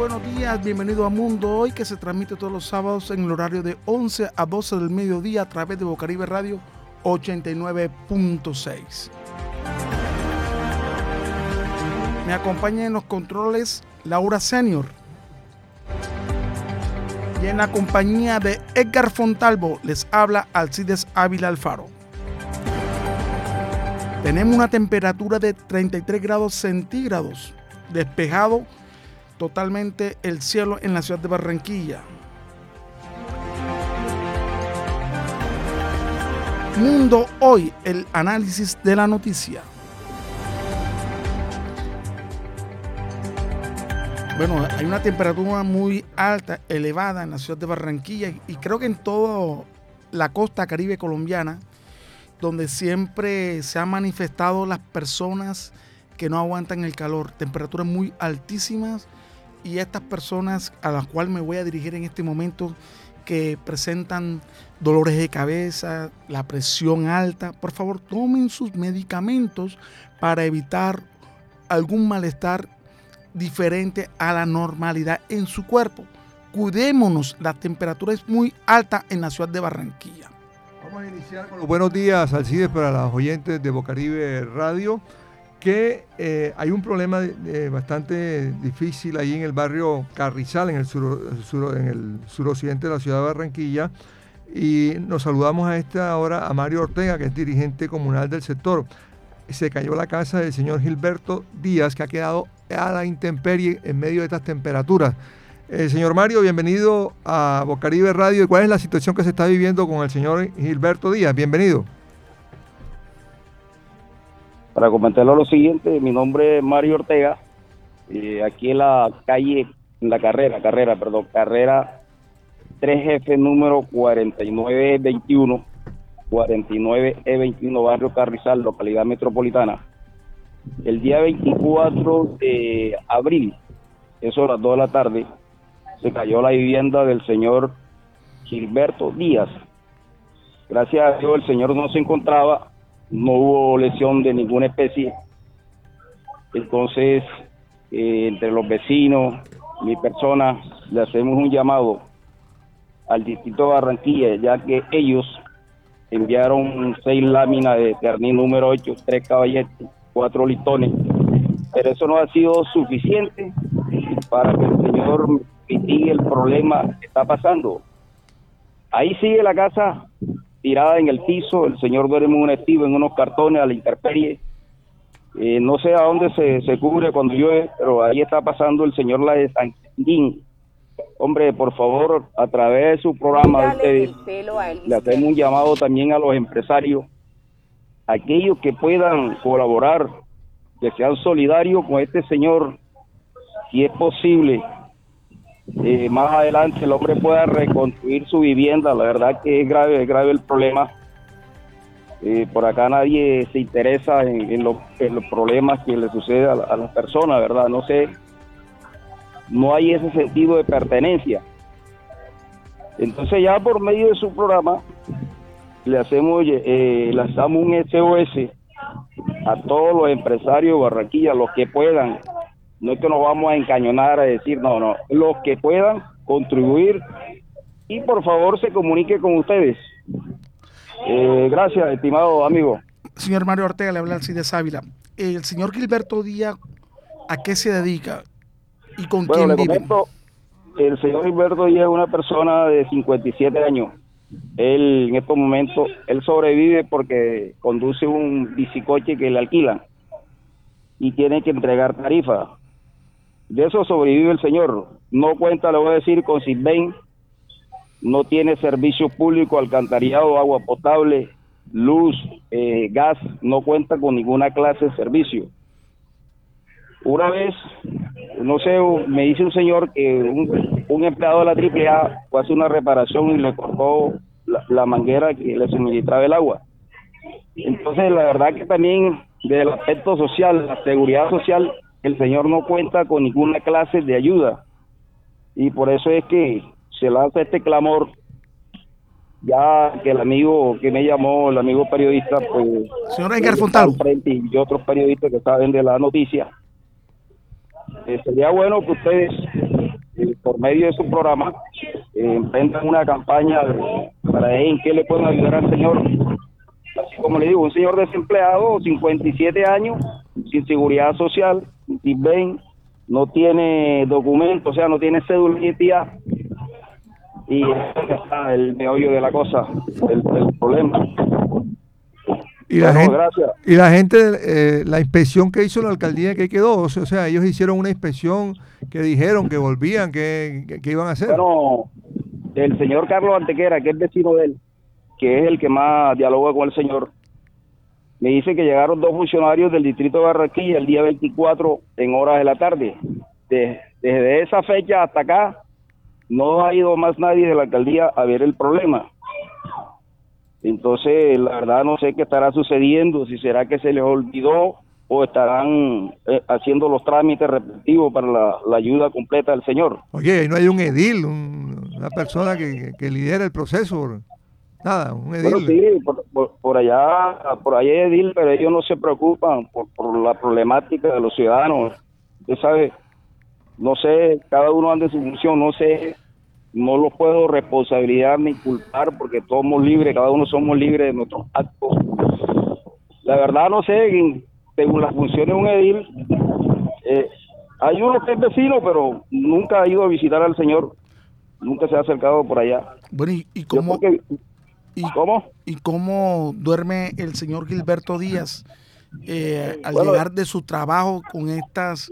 buenos días, bienvenido a Mundo Hoy que se transmite todos los sábados en el horario de 11 a 12 del mediodía a través de Bocaribe Radio 89.6. Me acompaña en los controles Laura Senior. Y en la compañía de Edgar Fontalvo les habla Alcides Ávila Alfaro. Tenemos una temperatura de 33 grados centígrados, despejado totalmente el cielo en la ciudad de Barranquilla. Mundo Hoy, el análisis de la noticia. Bueno, hay una temperatura muy alta, elevada en la ciudad de Barranquilla y creo que en toda la costa caribe colombiana, donde siempre se han manifestado las personas que no aguantan el calor, temperaturas muy altísimas y estas personas a las cuales me voy a dirigir en este momento que presentan dolores de cabeza, la presión alta, por favor tomen sus medicamentos para evitar algún malestar diferente a la normalidad en su cuerpo. Cuidémonos, la temperatura es muy alta en la ciudad de Barranquilla. Vamos a iniciar con los buenos días, Alcides, para los oyentes de Bocaribe Radio que eh, hay un problema bastante difícil ahí en el barrio Carrizal, en el, sur, en el suroccidente de la ciudad de Barranquilla. Y nos saludamos a esta hora a Mario Ortega, que es dirigente comunal del sector. Se cayó la casa del señor Gilberto Díaz, que ha quedado a la intemperie en medio de estas temperaturas. Eh, señor Mario, bienvenido a Bocaribe Radio. ¿Cuál es la situación que se está viviendo con el señor Gilberto Díaz? Bienvenido. Para comentarlo lo siguiente, mi nombre es Mario Ortega, eh, aquí en la calle, en la carrera, carrera, perdón, carrera 3F número 4921, 49E21, barrio Carrizal, localidad metropolitana. El día 24 de abril, eso a las 2 de la tarde, se cayó la vivienda del señor Gilberto Díaz. Gracias a Dios el señor no se encontraba no hubo lesión de ninguna especie. Entonces, eh, entre los vecinos, mi persona, le hacemos un llamado al distrito de Barranquilla, ya que ellos enviaron seis láminas de carní número 8, tres caballetes, cuatro listones, pero eso no ha sido suficiente para que el señor mitigue el problema que está pasando. Ahí sigue la casa tirada en el piso, el señor duerme un estivo en unos cartones a la intemperie. Eh, no sé a dónde se, se, cubre cuando llueve, pero ahí está pasando el señor La de San Quintín. Hombre, por favor, a través de su programa, ustedes, le hacemos un llamado también a los empresarios, aquellos que puedan colaborar, que sean solidarios con este señor, si es posible, eh, más adelante el hombre pueda reconstruir su vivienda. La verdad que es grave, es grave el problema. Eh, por acá nadie se interesa en, los problemas que le sucede a, las personas, ¿verdad? No sé, no hay ese sentido de pertenencia. Entonces ya por medio de su programa le hacemos, eh, lanzamos un SOS a todos los empresarios de Barranquilla, los que puedan no es que nos vamos a encañonar a decir, no, no, los que puedan contribuir y por favor se comunique con ustedes. Eh, gracias, estimado amigo. Señor Mario Ortega, le habla de Ávila. El señor Gilberto Díaz, ¿a qué se dedica y con quién vive? el señor Gilberto Díaz es una persona de 57 años. Él en estos momentos, él sobrevive porque conduce un bicicoche que le alquilan y tiene que entregar tarifa. De eso sobrevive el señor. No cuenta, le voy a decir, con Silvain, no tiene servicio público, alcantarillado, agua potable, luz, eh, gas, no cuenta con ninguna clase de servicio. una vez, no sé, me dice un señor que un, empleado de la AAA fue a hacer una reparación y le cortó la, manguera que le suministraba el agua. Entonces, la verdad que también desde el aspecto social, la seguridad social, el señor no cuenta con ninguna clase de ayuda. Y por eso es que se lanza este clamor ya que el amigo que me llamó, el amigo periodista, pues... Señor Edgar Fontalo. Y otros periodistas que saben de la noticia. Eh, sería bueno que ustedes, eh, por medio de su programa, eh, emprendan una campaña para ver en qué le pueden ayudar al señor. Así como le digo, un señor desempleado, 57 años, sin seguridad social, ven, no tiene documento, o sea, no tiene cédula de identidad y está el meollo de la cosa, el, problema. Y la, gente, y la gente, eh, la inspección que hizo la alcaldía, que quedó? O sea, ellos hicieron una inspección que dijeron que volvían, que, iban a hacer. Bueno, el señor Carlos Antequera, que es vecino de él, que es el que más dialoga con el señor, me dice que llegaron dos funcionarios del distrito de Barranquilla el día 24 en horas de la tarde. desde esa fecha hasta acá, no ha ido más nadie de la alcaldía a ver el problema. Entonces, la verdad no sé qué estará sucediendo, si será que se les olvidó o estarán eh, haciendo los trámites respectivos para la, ayuda completa del señor. Oye, no hay un edil, una persona que, que, lidera el proceso, nada, un edil. sí, por, allá, por allá hay edil, pero ellos no se preocupan por, por la problemática de los ciudadanos. Usted sabe, no sé, cada uno anda en su función, no sé, no los puedo responsabilizar ni culpar porque todos somos libres, cada uno somos libres de nuestros actos. La verdad no sé, según las funciones de un edil, eh, hay uno que es vecino, pero nunca ha ido a visitar al señor, nunca se ha acercado por allá. Bueno, ¿y, cómo, y, cómo? ¿Y cómo duerme el señor Gilberto Díaz eh, al llegar de su trabajo con estas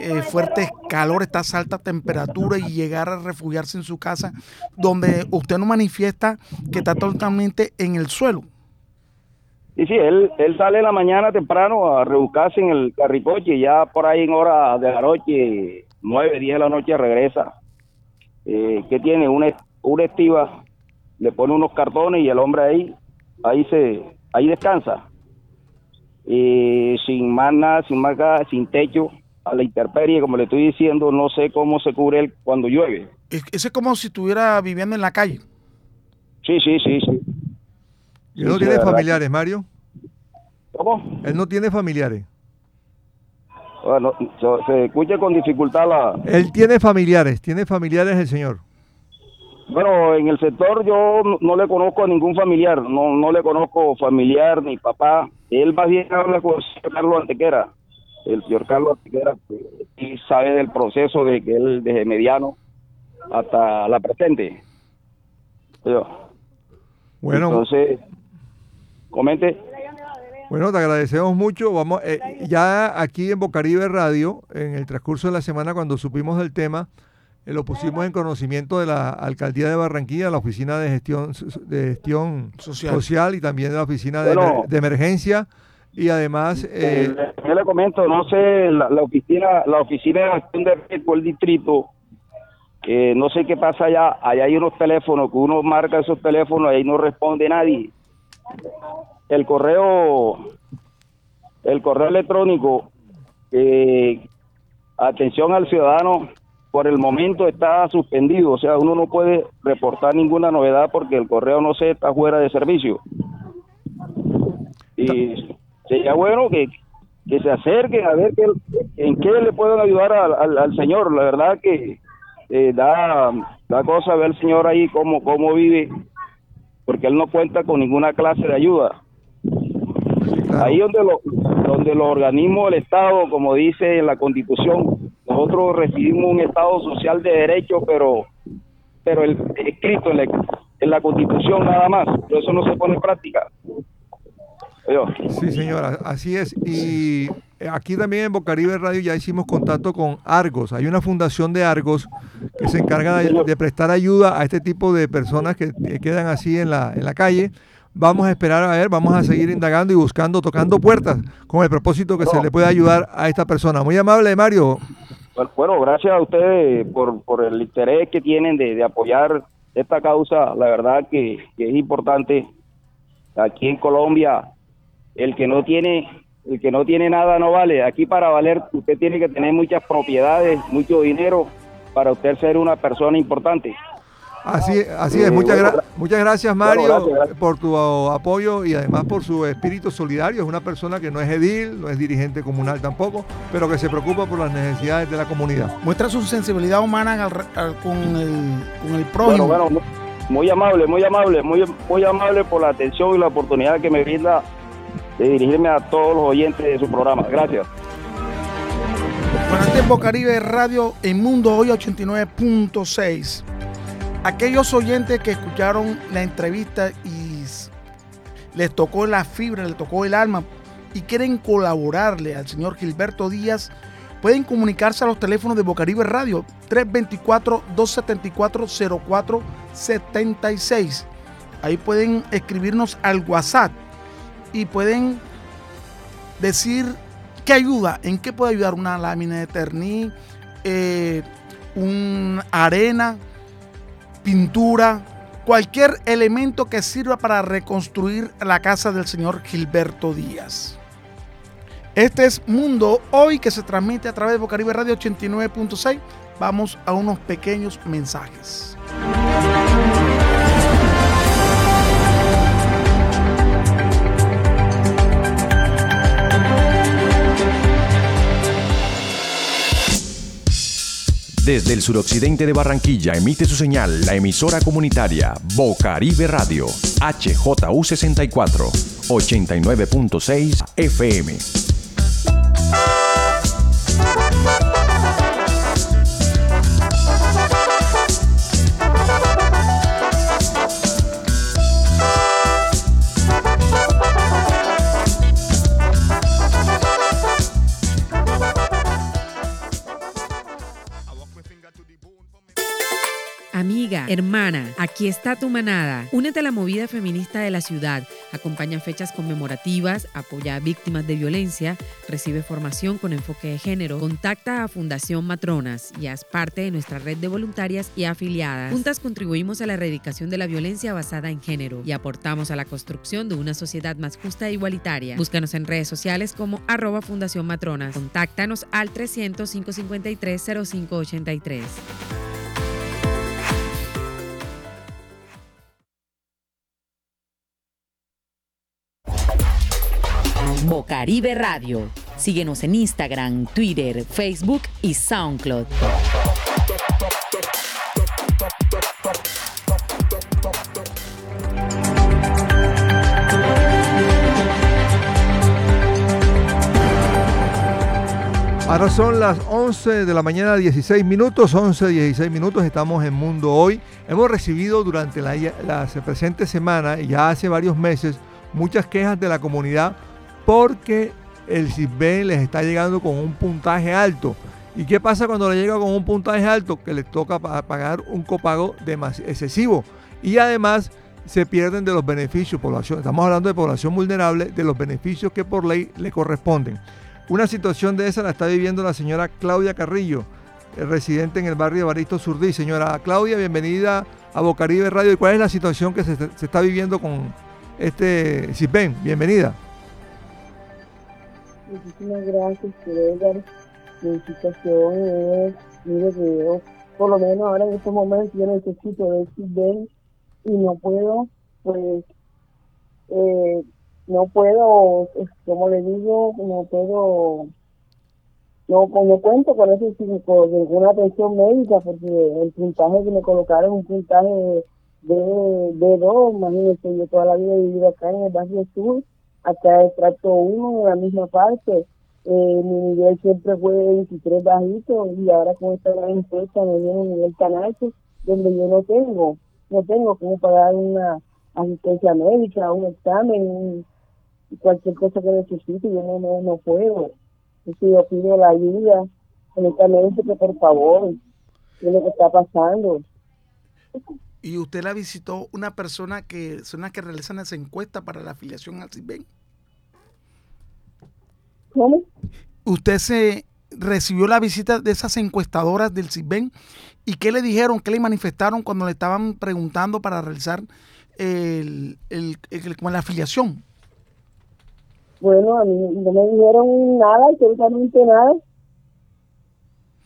eh, fuertes calores, estas altas temperaturas y llegar a refugiarse en su casa, donde usted no manifiesta que está totalmente en el suelo. Y sí, él, él sale en la mañana temprano a rebuscarse en el carricoche y ya por ahí en hora de la noche, nueve, diez de la noche regresa. Eh, que tiene una, una estiva, le pone unos cartones y el hombre ahí, ahí se, ahí descansa. sin más nada, sin más sin techo a la intemperie, como le estoy diciendo, no sé cómo se cubre él cuando llueve. Ese es como si estuviera viviendo en la calle. Sí, sí, sí, sí. ¿Y él no tiene familiares, Mario? ¿Cómo? Él no tiene familiares. Bueno, se, escucha con dificultad la... Él tiene familiares, tiene familiares el señor. Bueno, en el sector yo no, le conozco a ningún familiar, no, no le conozco familiar ni papá. Él más bien habla con Carlos Antequera el señor Carlos Antequera y sabe del proceso de que él desde mediano hasta la presente. Bueno. Entonces, comente. Bueno, te agradecemos mucho. Vamos, eh, ya aquí en Bocaribe Radio, en el transcurso de la semana, cuando supimos del tema, lo pusimos en conocimiento de la alcaldía de Barranquilla, la oficina de gestión de gestión social, y también de la oficina de emergencia. Y además eh, yo le comento no sé la, oficina la oficina de acción de riesgo el distrito eh, no sé qué pasa allá allá hay unos teléfonos que uno marca esos teléfonos y ahí no responde nadie. El correo el correo electrónico eh, atención al ciudadano por el momento está suspendido o sea uno no puede reportar ninguna novedad porque el correo no se está fuera de servicio y sería bueno que, se acerquen a ver en qué le pueden ayudar al, Señor. La verdad que eh, da, da cosa ver al Señor ahí cómo, cómo vive, porque Él no cuenta con ninguna clase de ayuda. Ahí donde, lo, donde los organismos del Estado, como dice en la Constitución, nosotros recibimos un Estado social de derecho, pero pero el escrito en la, en la Constitución nada más, pero eso no se pone en práctica. Sí, señora, así es. Y aquí también en Bocaribe Radio ya hicimos contacto con Argos. Hay una fundación de Argos que se encarga de, prestar ayuda a este tipo de personas que, quedan así en la, en la calle. vamos a esperar a ver, vamos a seguir indagando y buscando, tocando puertas con el propósito que se le pueda ayudar a esta persona. Muy amable, Mario. Bueno, gracias a ustedes por, por el interés que tienen de, apoyar esta causa. La verdad que, es importante. Aquí en Colombia, el que no tiene el que no tiene nada no vale. Aquí para valer usted tiene que tener muchas propiedades, mucho dinero para usted ser una persona importante. Así, así es, muchas, muchas gracias Mario por tu apoyo y además por su espíritu solidario. Es una persona que no es edil, no es dirigente comunal tampoco, pero que se preocupa por las necesidades de la comunidad. Muestra su sensibilidad humana con, el, con el prójimo. Bueno, muy amable, muy amable, muy, muy amable por la atención y la oportunidad que me brinda de dirigirme a todos los oyentes de su programa. Gracias. Buenas tiempo Caribe Radio en Mundo Hoy 89.6 aquellos oyentes que escucharon la entrevista y les tocó la fibra, les tocó el alma y quieren colaborarle al señor Gilberto Díaz, pueden comunicarse a los teléfonos de Bocaribe Radio 324-274-0476. Ahí pueden escribirnos al WhatsApp y pueden decir qué ayuda, en qué puede ayudar una lámina de terní, eh, una arena, pintura, cualquier elemento que sirva para reconstruir la casa del señor Gilberto Díaz. Este es Mundo Hoy que se transmite a través de Bocaribe Radio 89.6. Vamos a unos pequeños mensajes. Desde el suroccidente de Barranquilla emite su señal la emisora comunitaria Bocaribe Radio, HJU 64, 89.6 FM. Hermana, aquí está tu manada. Únete a la movida feminista de la ciudad. Acompaña fechas conmemorativas, apoya a víctimas de violencia, recibe formación con enfoque de género, contacta a Fundación Matronas y haz parte de nuestra red de voluntarias y afiliadas. Juntas contribuimos a la erradicación de la violencia basada en género y aportamos a la construcción de una sociedad más justa e igualitaria. Búscanos en redes sociales como arroba Fundación Matronas. Contáctanos al 300 553 0583. Bocaribe Radio. Síguenos en Instagram, Twitter, Facebook y SoundCloud. Ahora son las 11 de la mañana, 16 minutos, 11, 16 minutos, estamos en Mundo Hoy. Hemos recibido durante la, presente semana, ya hace varios meses, muchas quejas de la comunidad porque el CISBEN les está llegando con un puntaje alto. ¿Y qué pasa cuando le llega con un puntaje alto? Que les toca pagar un copago excesivo. Y además se pierden de los beneficios, población, estamos hablando de población vulnerable, de los beneficios que por ley le corresponden. Una situación de esa la está viviendo la señora Claudia Carrillo, residente en el barrio de Baristo Surdí. Señora Claudia, bienvenida a Bocaribe Radio. ¿Y cuál es la situación que se, se está viviendo con este CISBEN? Bienvenida. Muchísimas gracias, Edgar. Mi situación es, mire que yo, por lo menos ahora en estos momentos, yo necesito de bien y no puedo, pues, eh, no puedo, como le digo, no puedo, no, cuento con eso, con ninguna atención médica, porque el puntaje que me colocaron un puntaje de, de, dos, imagínense, yo toda la vida he vivido acá en el barrio sur acá el trato uno en la misma parte. Eh, mi nivel siempre fue 23 bajito y ahora con esta gran empresa me viene un nivel tan alto donde yo no tengo, no tengo como pagar una asistencia médica, un examen, cualquier cosa que necesite, yo no, no, no puedo. Entonces yo pido la ayuda, honestamente que por favor, ¿qué es lo que está pasando? ¿Y usted la visitó una persona que son las que realizan esa encuesta para la afiliación al CISBEN? ¿Cómo? ¿Usted se recibió la visita de esas encuestadoras del CISBEN? ¿Y qué le dijeron, qué le manifestaron cuando le estaban preguntando para realizar el, el- la afiliación? Bueno, a mí no me dijeron nada, absolutamente nada.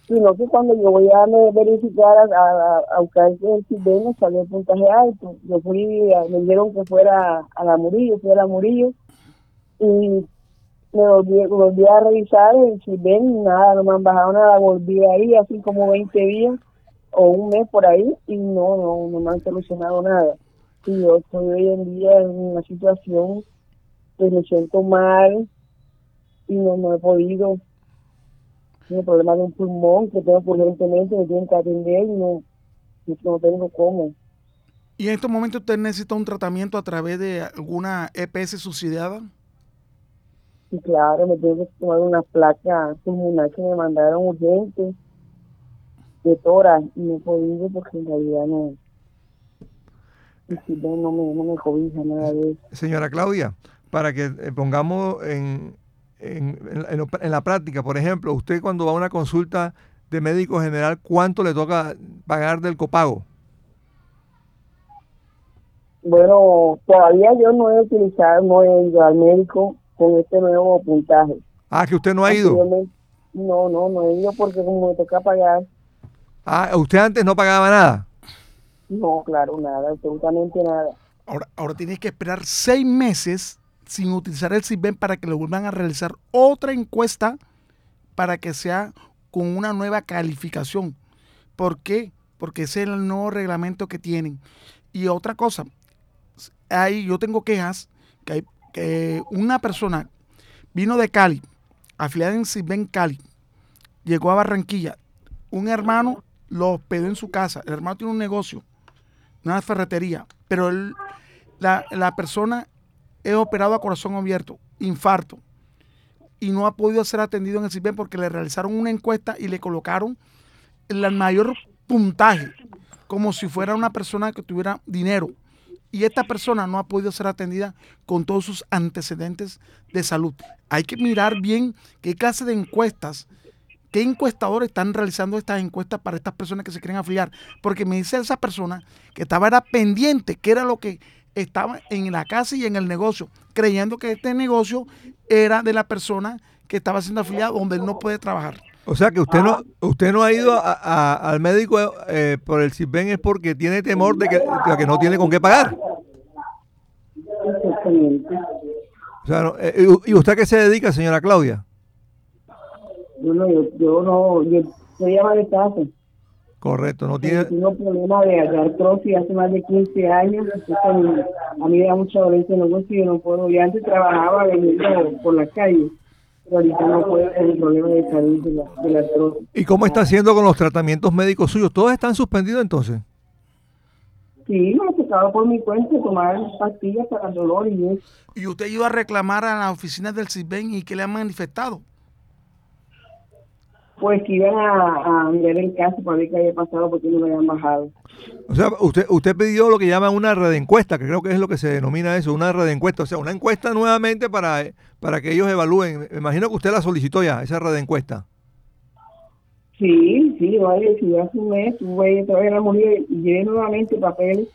Sino que cuando yo voy a verificar a, a, a buscar el CISBEN, me salió el puntaje alto. Yo fui, a- me dijeron que fuera a la Murillo, fui a la Murillo. Y me volví, volví a revisar el CISBEN, nada, no me han bajado nada. Volví ahí, así como 20 días o un mes por ahí, y no, no, no me han solucionado nada. Y yo estoy hoy en día en una situación pues me siento mal y no, no he podido. Tengo problemas de un pulmón que tengo que urgentemente, me tienen que atender y no, y no tengo cómo. ¿Y en estos momentos usted necesita un tratamiento a través de alguna EPS subsidiada? Y claro, me tengo que tomar una placa pulmonar que me mandaron urgente de tora y no podido porque en realidad no. Y si no, no me, no me cobija nada de eso. Señora Claudia, para que eh, pongamos en, en- en en la práctica, por ejemplo, usted cuando va a una consulta de médico general, ¿cuánto le toca pagar del copago? Bueno, todavía yo no he utilizado, no he ido al médico con este nuevo puntaje. Ah, que usted no ha ido. No, no, no he ido porque como me toca pagar, Ah, usted antes no pagaba nada. no, claro, nada, absolutamente nada. Ahora, ahora tienes que esperar seis meses sin utilizar el CISBEN para que le vuelvan a realizar otra encuesta para que sea con una nueva calificación. ¿Por qué? Porque ese es el nuevo reglamento que tienen. Y otra cosa, ahí yo tengo quejas que, hay- una persona vino de Cali, afiliada en CISBEN Cali, llegó a Barranquilla, un hermano lo hospedó en su casa, el hermano tiene un negocio, una ferretería, pero la, la persona es operado a corazón abierto, infarto, y no ha podido ser atendido en el CISBEN porque le realizaron una encuesta y le colocaron el mayor puntaje, como si fuera una persona que tuviera dinero. Y esta persona no ha podido ser atendida con todos sus antecedentes de salud. Hay que mirar bien qué clase de encuestas, qué encuestadores están realizando estas encuestas para estas personas que se quieren afiliar. Porque me dice esa persona que estaba era pendiente, que era lo que estaba en la casa y en el negocio, creyendo que este negocio era de la persona que estaba siendo afiliada, donde él no puede trabajar. O sea que usted no, usted no ha ido a- a- al médico eh, por el CISBEN es porque tiene temor de que, de que no tiene con qué pagar. Exactamente. O sea, no- eh, ¿Y usted a qué se dedica, señora Claudia? Bueno, yo, yo no, yo soy ama de casa. Correcto, no tiene... Tengo problemas de, artrosis hace más de 15 años. a mí me da mucha dolencia en los huesos y yo no puedo. Yo antes trabajaba vendiendo por la calle, pero ahorita no puedo por el problema de salud de la, de la artrosis. ¿Y cómo está haciendo con los tratamientos médicos suyos? ¿Todos están suspendidos entonces? Sí, me ha tocado por mi cuenta tomar pastillas para el dolor y eso. Y usted iba a reclamar a las oficinas del CISBEN y que le han manifestado. Pues que iban a, a mirar el caso para ver qué había pasado porque no me habían bajado. O sea, usted, usted pidió lo que llaman una red encuesta, que creo que es lo que se denomina eso, una red encuesta. O sea, una encuesta nuevamente para, para que ellos evalúen. Me imagino que usted la solicitó ya, esa red encuesta. Sí, sí, vaya, si un mes tuve otra vez a la morir y llevé nuevamente papeles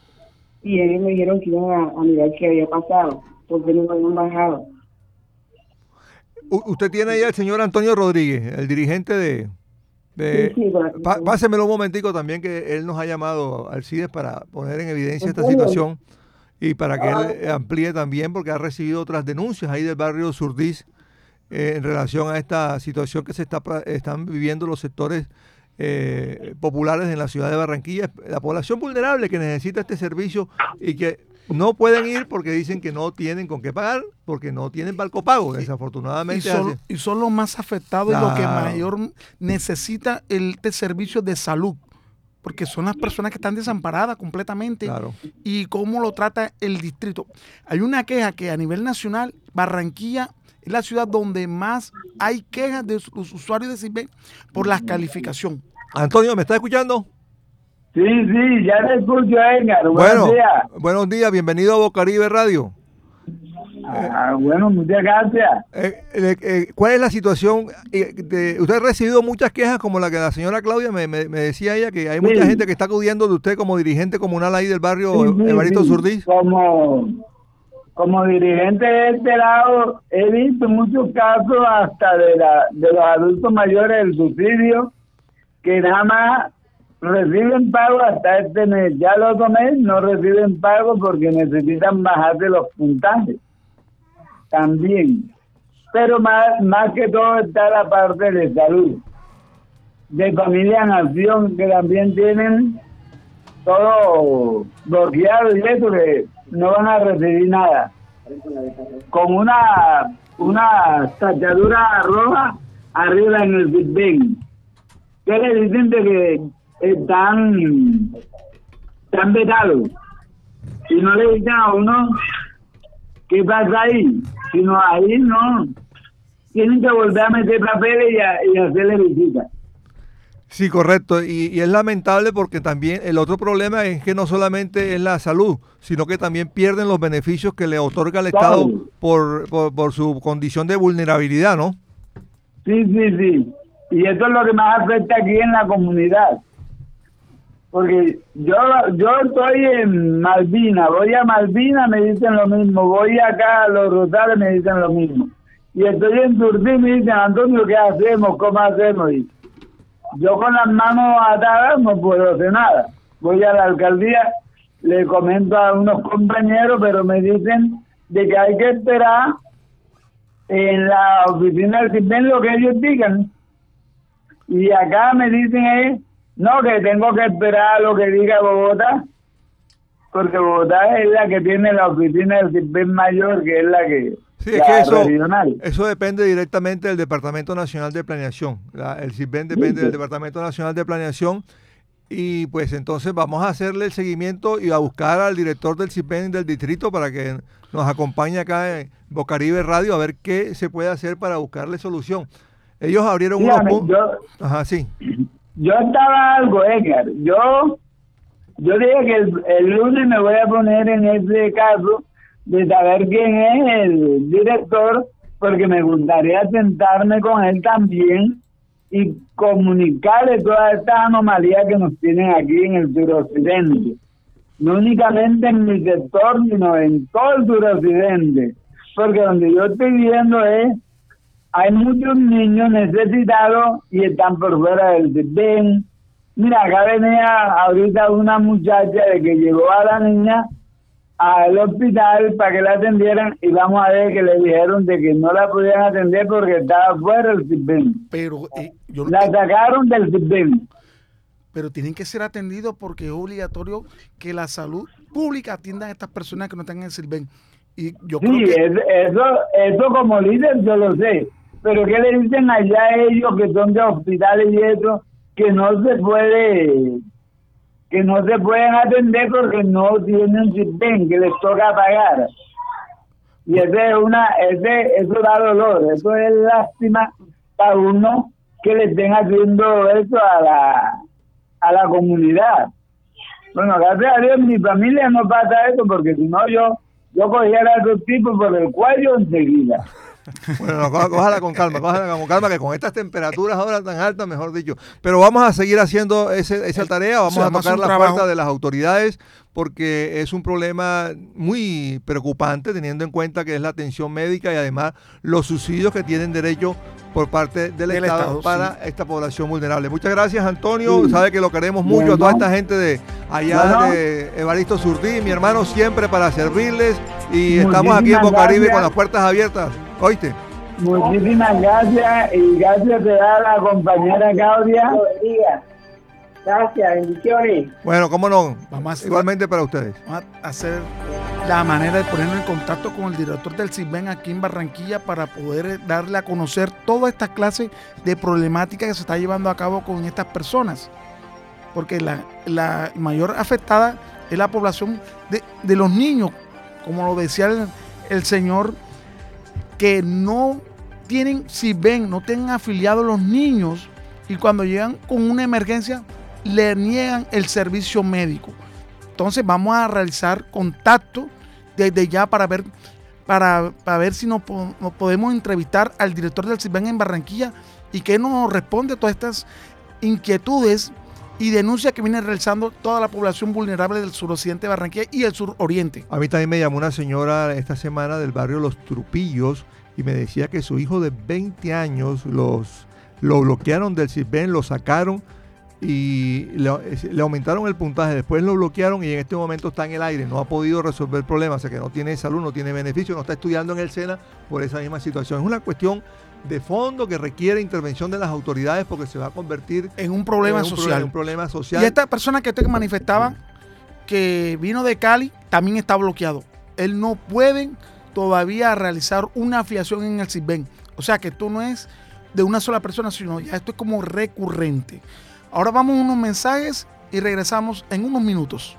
y ellos me dijeron que iban a, a mirar qué había pasado, porque no me habían bajado. U- usted tiene ahí al señor Antonio Rodríguez, el dirigente de... de Sí, pásemelo un momentico también que él nos ha llamado al CIDES para poner en evidencia esta situación y para que él amplíe también porque ha recibido otras denuncias ahí del barrio Surdís eh, en relación a esta situación que se está están viviendo los sectores eh, populares en la ciudad de Barranquilla, la población vulnerable que necesita este servicio y que no pueden ir porque dicen que no tienen con qué pagar, porque no tienen pago, Y desafortunadamente. son, y son los más afectados y los que mayor necesita el, este servicio de salud. Porque son las personas que están desamparadas completamente. Claro. Y cómo lo trata el distrito. Hay una queja que a nivel nacional, Barranquilla es la ciudad donde más hay quejas de los usuarios de CISBEN por la calificación. Antonio, ¿me está escuchando? Sí, sí, ya te escucho, Edgar. Buenos Bueno, días. buenos días, bienvenido a Bocaribe Radio. Ah, bueno, muchas gracias. Eh, eh, ¿Cuál es la situación? Eh, de- usted ha recibido muchas quejas como la que la señora Claudia me, me- me decía ella, que hay mucha gente que está acudiendo de usted como dirigente comunal ahí del barrio Sí, sí, Evaristo sí. Surdís. Como, como dirigente de este lado, he visto muchos casos hasta de, la, de los adultos mayores del subsidio que nada más reciben pago hasta este mes. Ya el otro no reciben pago porque necesitan bajarse los puntajes. También. Pero más, más que todo está la parte de salud. De Familia en Acción, que también tienen todo bloqueado y eso que no van a recibir nada. Con una una tachadura roja arriba en el Big Bang. ¿Qué le dicen de que están, están vetados? Y no le dicen a uno qué pasa ahí, sino ahí no. Tienen que volver a meter papeles y, a- y hacerle visita. Sí, correcto. Y, y es lamentable porque también el otro problema es que no solamente es la salud, sino que también pierden los beneficios que le otorga el Estado por, por, por su condición de vulnerabilidad, ¿no? Sí, sí, sí. Y eso es lo que más afecta aquí en la comunidad. Porque yo yo estoy en Malvina, voy a Malvina, me dicen lo mismo, voy acá a Los Rosales, me dicen lo mismo. Y estoy en Turdí, me dicen, Antonio, ¿qué hacemos? ¿Cómo hacemos? Y yo con las manos atadas no puedo hacer nada. Voy a la alcaldía, le comento a unos compañeros, pero me dicen de que hay que esperar en la oficina del CIPEN lo que ellos digan. Y acá me dicen es, no, que tengo que esperar lo que diga Bogotá, porque Bogotá es la que tiene la oficina del CIPEN mayor, que es la que... Sí, es que eso, regional. eso depende directamente del Departamento Nacional de Planeación. La- el CIPEN depende del Departamento Nacional de Planeación y pues entonces vamos a hacerle el seguimiento y a buscar al director del CIPEN del distrito para que nos acompañe acá en Bocaribe Radio a ver qué se puede hacer para buscarle solución. Ellos abrieron unos yo, Ajá, sí. Yo estaba algo, Edgar. Yo, yo dije que el, lunes me voy a poner en ese caso de saber quién es el director, porque me gustaría sentarme con él también y comunicarle todas estas anomalías que nos tienen aquí en el suroccidente. No únicamente en mi sector, sino en todo el suroccidente. Porque donde yo estoy viendo es hay muchos niños necesitados y están por fuera del CIPEN. Mira, acá venía ahorita una muchacha de que llevó a la niña al hospital para que la atendieran y vamos a ver que le dijeron de que no la podían atender porque estaba fuera del CIPEN. Pero, eh, yo, La sacaron del CIPEN. pero tienen que ser atendidos porque es obligatorio que la salud pública atienda a estas personas que no están en el Silven. Y yo Sí, creo que es- eso, eso como líder yo lo sé. Pero ¿qué le dicen allá a ellos que son de hospitales y eso? Que no se puede, que no se pueden atender porque no tienen CIPEN, que les toca pagar. Y ese es una, ese, eso da dolor, eso es lástima para uno que le estén haciendo eso a la, a la comunidad. Bueno, gracias a Dios, mi familia no pasa eso, porque si no yo, yo cogiera a esos tipos por el cuello enseguida. Bueno, no, cójala con calma, cójala con calma, que con estas temperaturas ahora tan altas, mejor dicho. Pero vamos a seguir haciendo ese- esa tarea, vamos a tocar la trabajo. puerta de las autoridades, porque es un problema muy preocupante, teniendo en cuenta que es la atención médica y además los subsidios que tienen derecho por parte del, Del Estado, Estado, para esta población vulnerable. Muchas gracias, Antonio. Sí. Sabe que lo queremos mucho a toda esta gente de allá Bueno. de Evaristo Surdí, mi hermano, siempre para servirles. Y estamos aquí en Bocaribe con las puertas abiertas. ¿Oíste? Muchísimas gracias y gracias te da la compañera Claudia. Gracias, bendiciones. Bueno, cómo no. Vamos a hacer- Igualmente para ustedes. vamos a hacer la manera de ponernos en contacto con el director del CISBEN aquí en Barranquilla para poder darle a conocer toda esta clase de problemática que se está llevando a cabo con estas personas. Porque la, la mayor afectada es la población de, de los niños, como lo decía el, el señor, que no tienen CISBEN, no tienen afiliados los niños y cuando llegan con una emergencia le niegan el servicio médico. Entonces vamos a realizar contacto desde ya para ver, para, ver si nos, podemos entrevistar al director del CIBEN en Barranquilla y que nos responde a todas estas inquietudes y denuncias que viene realizando toda la población vulnerable del suroccidente de Barranquilla y el suroriente. A mí también me llamó una señora esta semana del barrio Los Trupillos y me decía que su hijo de 20 años los, lo bloquearon del CISBEN, lo sacaron y le, aumentaron el puntaje, después lo bloquearon y en este momento está en el aire, no ha podido resolver el problema, o sea que no tiene salud, no tiene beneficio, no está estudiando en el SENA por esa misma situación. Es una cuestión de fondo que requiere intervención de las autoridades porque se va a convertir en un problema social. un problema social. Y esta persona que usted manifestaba que vino de Cali también está bloqueado. Él no puede todavía realizar una afiliación en el CISBEN. O sea que esto no es de una sola persona, sino ya esto es como recurrente. Ahora vamos a unos mensajes y regresamos en unos minutos.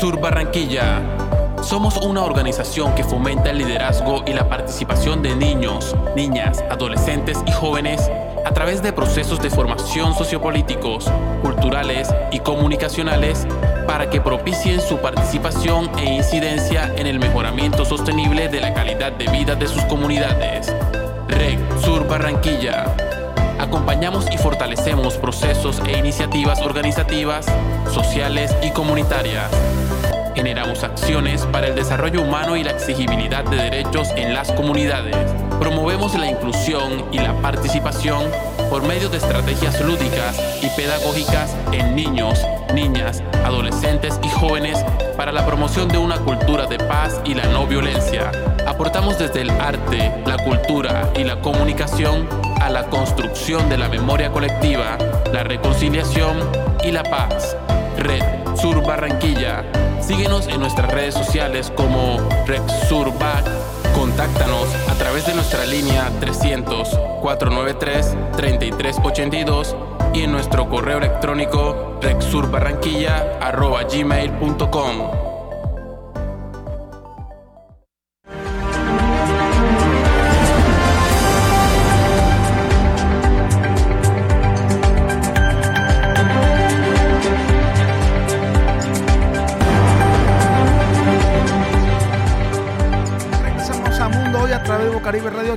Sur Barranquilla. Somos una organización que fomenta el liderazgo y la participación de niños, niñas, adolescentes y jóvenes a través de procesos de formación sociopolíticos, culturales y comunicacionales para que propicien su participación e incidencia en el mejoramiento sostenible de la calidad de vida de sus comunidades. REC Sur Barranquilla acompañamos y fortalecemos procesos e iniciativas organizativas, sociales y comunitarias. Generamos acciones para el desarrollo humano y la exigibilidad de derechos en las comunidades. Promovemos la inclusión y la participación por medio de estrategias lúdicas y pedagógicas en niños, niñas, adolescentes y jóvenes para la promoción de una cultura de paz y la no violencia. Aportamos desde el arte, la cultura y la comunicación a la construcción de la memoria colectiva, la reconciliación y la paz. Red Sur Barranquilla. Síguenos en nuestras redes sociales como Red Sur. Contáctanos a través de nuestra línea 300-493-3382 y en nuestro correo electrónico rexurbarranquilla.gmail.com.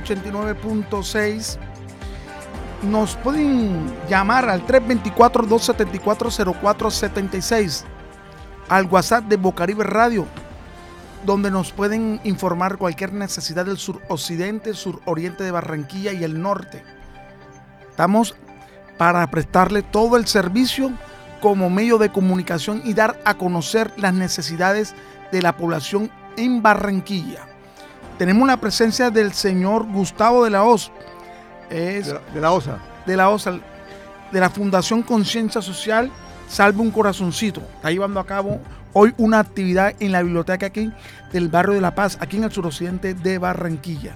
89.6. Nos pueden llamar al 324-274-0476, al WhatsApp de Bocaribe Radio, donde nos pueden informar cualquier necesidad del suroccidente, suroriente de Barranquilla y el norte. Estamos para prestarle todo el servicio como medio de comunicación y dar a conocer las necesidades de la población en Barranquilla tenemos la presencia del señor Gustavo de la Hoz. de, la, OSA. De la OSA, de la Fundación Conciencia Social Salve un Corazoncito. Está llevando a cabo hoy una actividad en la biblioteca aquí del barrio de La Paz, aquí en el suroccidente de Barranquilla.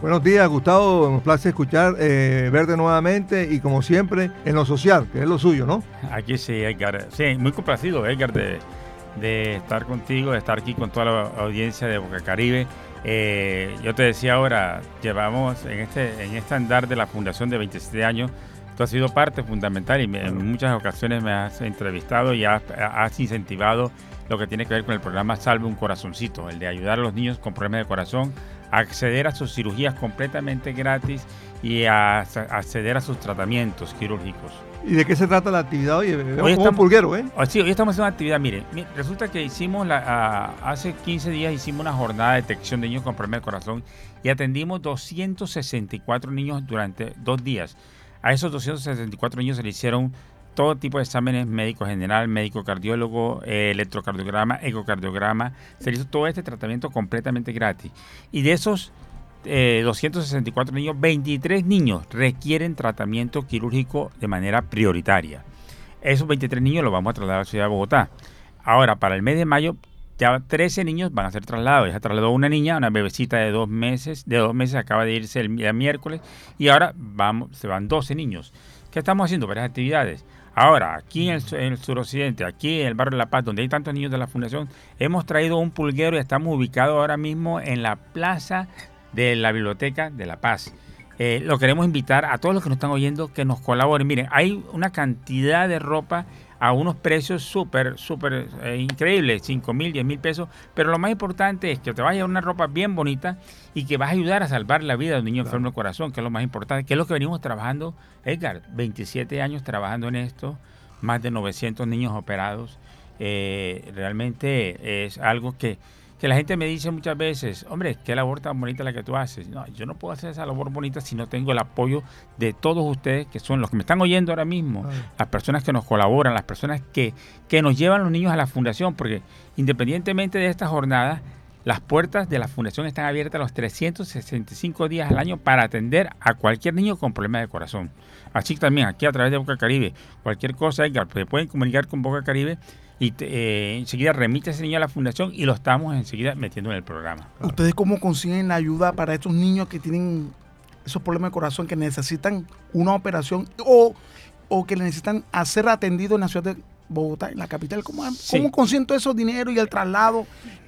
Buenos días, Gustavo. Un placer escuchar, eh, verte nuevamente y como siempre en lo social, que es lo suyo, ¿no? Aquí sí, Edgar. Sí, muy complacido, Edgar, de de estar contigo, de estar aquí con toda la audiencia de Boca Caribe. Eh, yo te decía ahora, llevamos en este, en este andar de la fundación de 27 años, tú has sido parte fundamental y en muchas ocasiones me has entrevistado y has, has, incentivado lo que tiene que ver con el programa Salve un Corazoncito, el de ayudar a los niños con problemas de corazón a acceder a sus cirugías completamente gratis y a acceder a sus tratamientos quirúrgicos. ¿Y de qué se trata la actividad hoy? Hoy estamos, pulguero, ¿eh? Sí, hoy estamos haciendo una actividad. Mire, resulta que hicimos, la, hace 15 días hicimos una jornada de detección de niños con problemas de corazón y atendimos 264 niños durante dos días. A esos 264 niños se le hicieron todo tipo de exámenes médicos general, médico cardiólogo, eh, electrocardiograma, ecocardiograma. Se le hizo todo este tratamiento completamente gratis. Y de esos 264 eh, niños, 23 niños requieren tratamiento quirúrgico de manera prioritaria. Esos 23 niños los vamos a trasladar a la ciudad de Bogotá. Ahora, para el mes de mayo, ya 13 niños van a ser trasladados. Ya trasladó una niña, una bebecita de dos meses, de dos meses acaba de irse el, miércoles, y ahora vamos, se van 12 niños. ¿Qué estamos haciendo? Varias actividades. Ahora, aquí en el, en el, suroccidente, aquí en el barrio de La Paz, donde hay tantos niños de la fundación, hemos traído un pulguero y estamos ubicados ahora mismo en la plaza de la Biblioteca de La Paz. Eh, lo queremos invitar a todos los que nos están oyendo que nos colaboren. Miren, hay una cantidad de ropa a unos precios súper, súper eh, increíbles, 5 mil, 10 mil pesos, pero lo más importante es que te vayas a una ropa bien bonita y que vas a ayudar a salvar la vida de un niño enfermo del corazón, que es lo más importante, que es lo que venimos trabajando, Edgar, 27 años trabajando en esto, más de 900 niños operados, eh, realmente es algo que que la gente me dice muchas veces, hombre, qué labor tan bonita la que tú haces. No, yo no puedo hacer esa labor bonita si no tengo el apoyo de todos ustedes, que son los que me están oyendo ahora mismo, las personas que nos colaboran, las personas que, que nos llevan los niños a la fundación, porque independientemente de esta jornada, las puertas de la fundación están abiertas los 365 días al año para atender a cualquier niño con problemas de corazón. Así también aquí a través de Boca Caribe, cualquier cosa, se pueden comunicar con Boca Caribe y eh, enseguida remite ese niño a la fundación y lo estamos enseguida metiendo en el programa. ¿Ustedes cómo consiguen la ayuda para estos niños que tienen esos problemas de corazón, que necesitan una operación o, o que necesitan ser atendidos en la ciudad de Bogotá, en la capital? ¿Cómo, ¿cómo consiguen todo esos dinero y el traslado?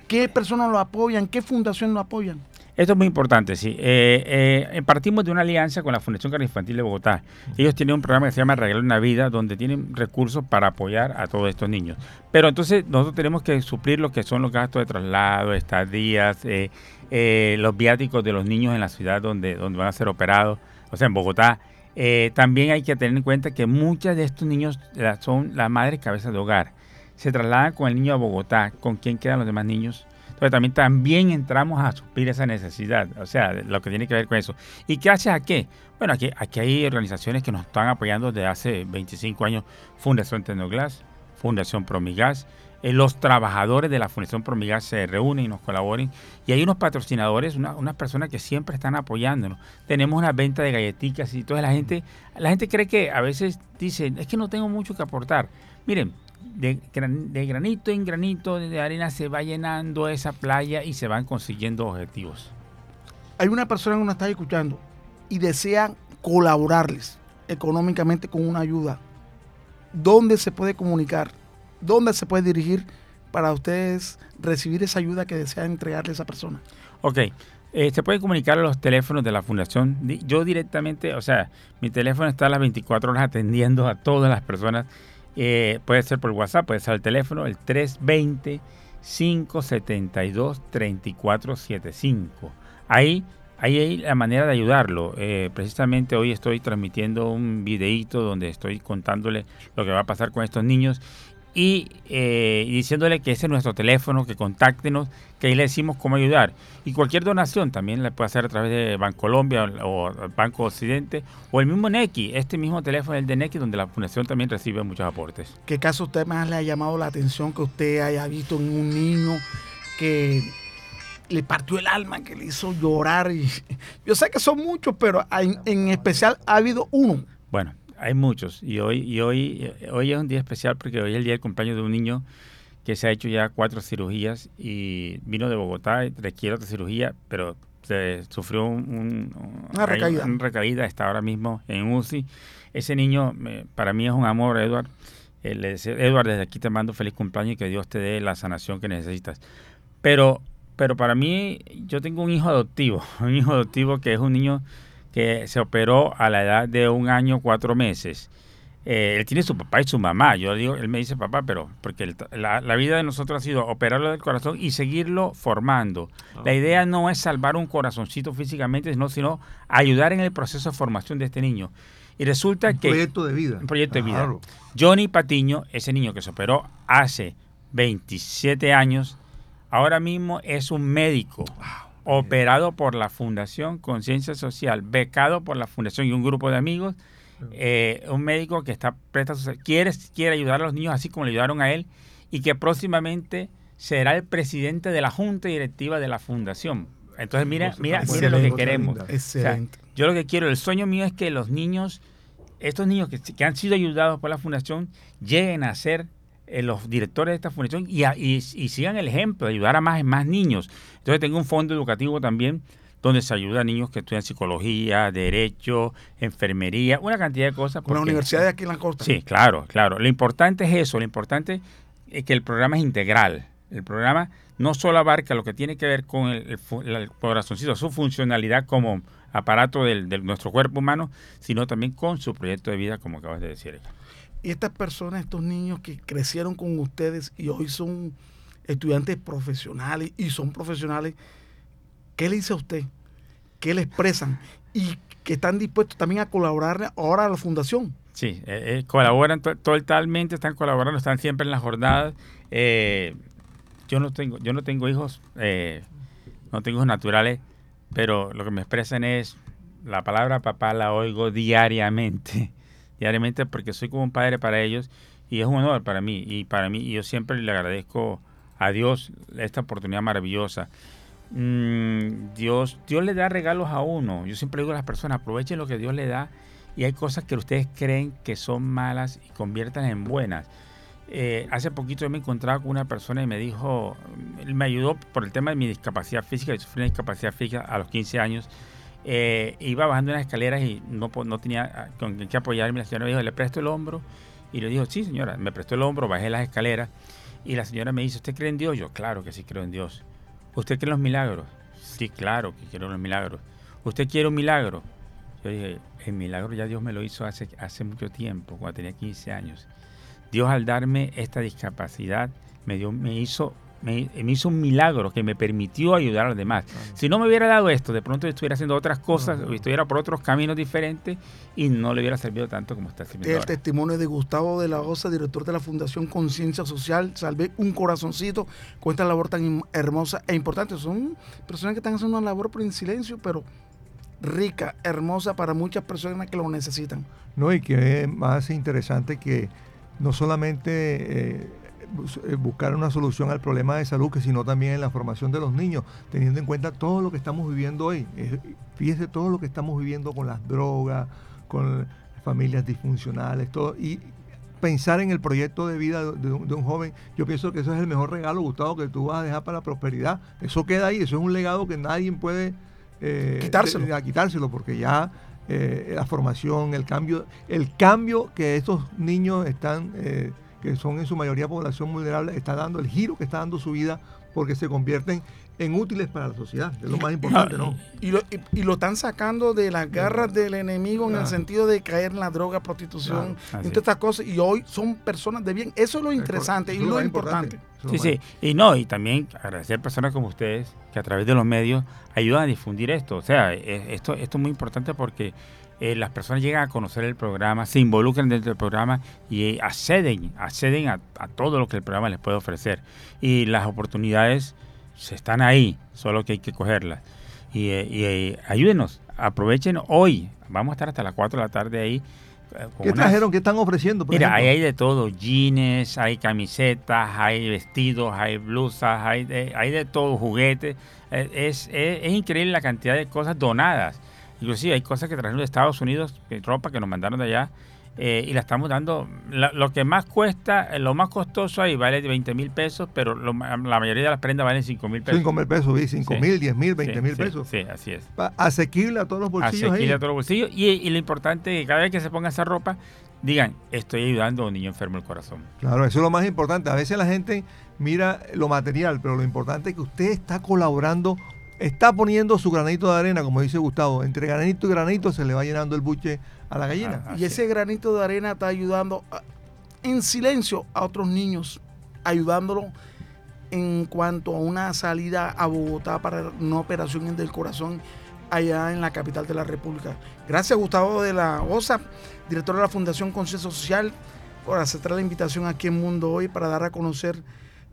¿Qué personas lo apoyan? ¿Qué fundación lo apoyan? Esto es muy importante, sí. Eh, eh, partimos de una alianza con la Fundación Carne Infantil de Bogotá. Ellos tienen un programa que se llama Regalo una Vida, donde tienen recursos para apoyar a todos estos niños. Pero entonces nosotros tenemos que suplir lo que son los gastos de traslado, estadías, eh, eh, los viáticos de los niños en la ciudad donde, donde van a ser operados, o sea, en Bogotá. también hay que tener en cuenta que muchos de estos niños son las madres cabezas de hogar. Se trasladan con el niño a Bogotá. ¿Con quién quedan los demás niños? Entonces también, también entramos a suplir esa necesidad, o sea, lo que tiene que ver con eso. ¿Y gracias a qué? Bueno, aquí, aquí hay organizaciones que nos están apoyando desde hace 25 años, Fundación Tecnoglass, Fundación Promigas, eh, los trabajadores de la Fundación Promigas se reúnen y nos colaboran. Y hay unos patrocinadores, unas personas que siempre están apoyándonos. Tenemos una venta de galletitas y toda la gente, la gente cree que a veces dice, es que no tengo mucho que aportar. Miren, de, granito en granito de arena se va llenando esa playa y se van consiguiendo objetivos. Hay una persona que nos está escuchando y desea colaborarles económicamente con una ayuda. ¿Dónde se puede comunicar? ¿Dónde se puede dirigir para ustedes recibir esa ayuda que desea entregarle a esa persona? Ok, eh, se puede comunicar a los teléfonos de la fundación. Yo directamente, o sea, mi teléfono está a las 24 horas atendiendo a todas las personas eh, puede ser por WhatsApp, puede ser el teléfono, el 320-572-3475. Ahí, ahí hay la manera de ayudarlo. Eh, precisamente hoy estoy transmitiendo un videíto donde estoy contándole lo que va a pasar con estos niños y, eh, diciéndole que ese es nuestro teléfono, que contáctenos, que ahí le decimos cómo ayudar. Y cualquier donación también la puede hacer a través de Bancolombia o, Banco Occidente o el mismo NECI, este mismo teléfono el de NECI, donde la fundación también recibe muchos aportes. ¿Qué caso usted más le ha llamado la atención que usted haya visto en un niño que le partió el alma, que le hizo llorar? Y, yo sé que son muchos, pero en especial ha habido uno. Bueno, hay muchos. Y hoy, y hoy, hoy es un día especial porque hoy es el día del cumpleaños de un niño que se ha hecho ya cuatro cirugías y vino de Bogotá, requiere otra cirugía, pero se sufrió un, una, recaída. una recaída, está ahora mismo en UCI. Ese niño para mí es un amor, Edward. Eh, Edward, desde aquí te mando feliz cumpleaños y que Dios te dé la sanación que necesitas. Pero, pero para mí, yo tengo un hijo adoptivo, un hijo adoptivo que es un niño que se operó a la edad de un año, cuatro meses. Eh, él tiene su papá y su mamá. Yo digo, él me dice papá, pero porque la, vida de nosotros ha sido operarlo del corazón y seguirlo formando. La ah. idea no es salvar un corazoncito físicamente, sino, sino ayudar en el proceso de formación de este niño. Y resulta un que... Proyecto de vida. Un proyecto de vida. Johnny Patiño, ese niño que se operó hace 27 años, ahora mismo es un médico operado por la Fundación Conciencia Social, becado por la Fundación y un grupo de amigos, eh, un médico que está presta quiere, quiere ayudar a los niños así como le ayudaron a él y que próximamente será el presidente de la junta directiva de la fundación. Entonces mira, mira, mira lo que queremos. yo lo que quiero, el sueño mío es que los niños, estos niños que, que han sido ayudados por la fundación, lleguen a ser eh, los directores de esta fundación y, y, sigan el ejemplo de ayudar a más, más niños. Entonces tengo un fondo educativo también donde se ayuda a niños que estudian psicología, derecho, enfermería, una cantidad de cosas. Con la universidad de aquí en la costa. Sí, claro, claro. Lo importante es eso, lo importante es que el programa es integral. El programa no solo abarca lo que tiene que ver con el, corazoncito, su funcionalidad como aparato de nuestro cuerpo humano, sino también con su proyecto de vida, como acabas de decir. Y estas personas, estos niños que crecieron con ustedes y hoy son estudiantes profesionales y son profesionales, ¿qué le dice a usted? ¿Qué le expresan? Y que están dispuestos también a colaborar ahora a la fundación. Sí, eh, eh, colaboran totalmente, están colaborando, están siempre en las jornadas. Eh, yo no tengo, yo no tengo hijos, no tengo hijos naturales, pero lo que me expresan es la palabra papá la oigo diariamente, diariamente porque soy como un padre para ellos y es un honor para mí y para mí y yo siempre le agradezco a Dios esta oportunidad maravillosa. Mm, Dios, Dios le da regalos a uno. Yo siempre digo a las personas, aprovechen lo que Dios le da y hay cosas que ustedes creen que son malas y conviertan en buenas. Eh, hace poquito me encontraba con una persona y me dijo, él me ayudó por el tema de mi discapacidad física, yo sufrí una discapacidad física a los 15 años. Eh, iba bajando unas escaleras y no, no tenía ah, con qué apoyarme. La señora me dijo, ¿le presto el hombro? Y le dijo, sí señora, me prestó el hombro, bajé las escaleras y la señora me dice, ¿usted cree en Dios? Yo, claro que sí creo en Dios. ¿Usted cree en los milagros? Sí, claro que quiero los milagros. ¿Usted quiere un milagro? Yo dije, el milagro ya Dios me lo hizo hace, hace mucho tiempo, cuando tenía 15 años. Dios al darme esta discapacidad me, dio, me hizo me, hizo un milagro que me permitió ayudar a los demás. Si no me hubiera dado esto, de pronto estuviera haciendo otras cosas, o estuviera por otros caminos diferentes y no le hubiera servido tanto como está sirviendo. El testimonio de Gustavo de la Osa, director de la Fundación Conciencia Social, Salve un Corazoncito, cuenta la labor tan hermosa e importante. Son personas que están haciendo una labor por en silencio, pero rica, hermosa para muchas personas que lo necesitan. No, y que es más interesante que no solamente eh, buscar una solución al problema de salud, que sino también en la formación de los niños, teniendo en cuenta todo lo que estamos viviendo hoy. Fíjese todo lo que estamos viviendo con las drogas, con familias disfuncionales, todo. Y pensar en el proyecto de vida de un, joven, yo pienso que eso es el mejor regalo, Gustavo, que tú vas a dejar para la prosperidad. Eso queda ahí, eso es un legado que nadie puede eh, quitárselo. quitárselo, porque ya eh, la formación, el cambio, el cambio que estos niños están que son en su mayoría población vulnerable, está dando el giro que está dando su vida porque se convierten en útiles para la sociedad, es lo más importante, ¿no? Y lo, y, lo están sacando de las garras del enemigo en el sentido de caer en la droga, prostitución, y todas estas cosas, y hoy son personas de bien. Eso es lo interesante y lo, importante. Sí, sí, y no, y también agradecer a personas como ustedes que a través de los medios ayudan a difundir esto. O sea, esto, esto es muy importante porque eh, las personas llegan a conocer el programa, se involucran dentro del programa y acceden, acceden a, todo lo que el programa les puede ofrecer. Y las oportunidades están ahí, solo que hay que cogerlas. Y, eh, eh, ayúdenos, aprovechen hoy, vamos a estar hasta las 4 de la tarde ahí. ¿Qué trajeron? ¿Qué están ofreciendo? Mira, ahí hay de todo, jeans, hay camisetas, hay vestidos, hay blusas, hay de, hay de todo, juguetes. Es, es increíble la cantidad de cosas donadas Inclusive hay cosas que trajeron de Estados Unidos, ropa que nos mandaron de allá, eh, y la estamos dando. lo que más cuesta, eh, lo más costoso ahí vale 20 mil pesos, pero la mayoría de las prendas valen 5 mil pesos. 5 mil pesos, 5 mil, 10 mil, 20 mil pesos. Sí, así es. Asequible a todos los bolsillos. Asequible a todos los bolsillos. Y, y, lo importante es que cada vez que se ponga esa ropa, digan, estoy ayudando a un niño enfermo del corazón. Claro, eso es lo más importante. A veces la gente mira lo material, pero lo importante es que usted está colaborando está poniendo su granito de arena, como dice Gustavo. Entre granito y granito se le va llenando el buche a la gallina. Ah, y ese granito de arena está ayudando en silencio a otros niños, ayudándolo en cuanto a una salida a Bogotá para una operación del corazón allá en la capital de la República. Gracias Gustavo de la OSA, director de la Fundación Conciencia Social, por aceptar la invitación aquí en Mundo Hoy para dar a conocer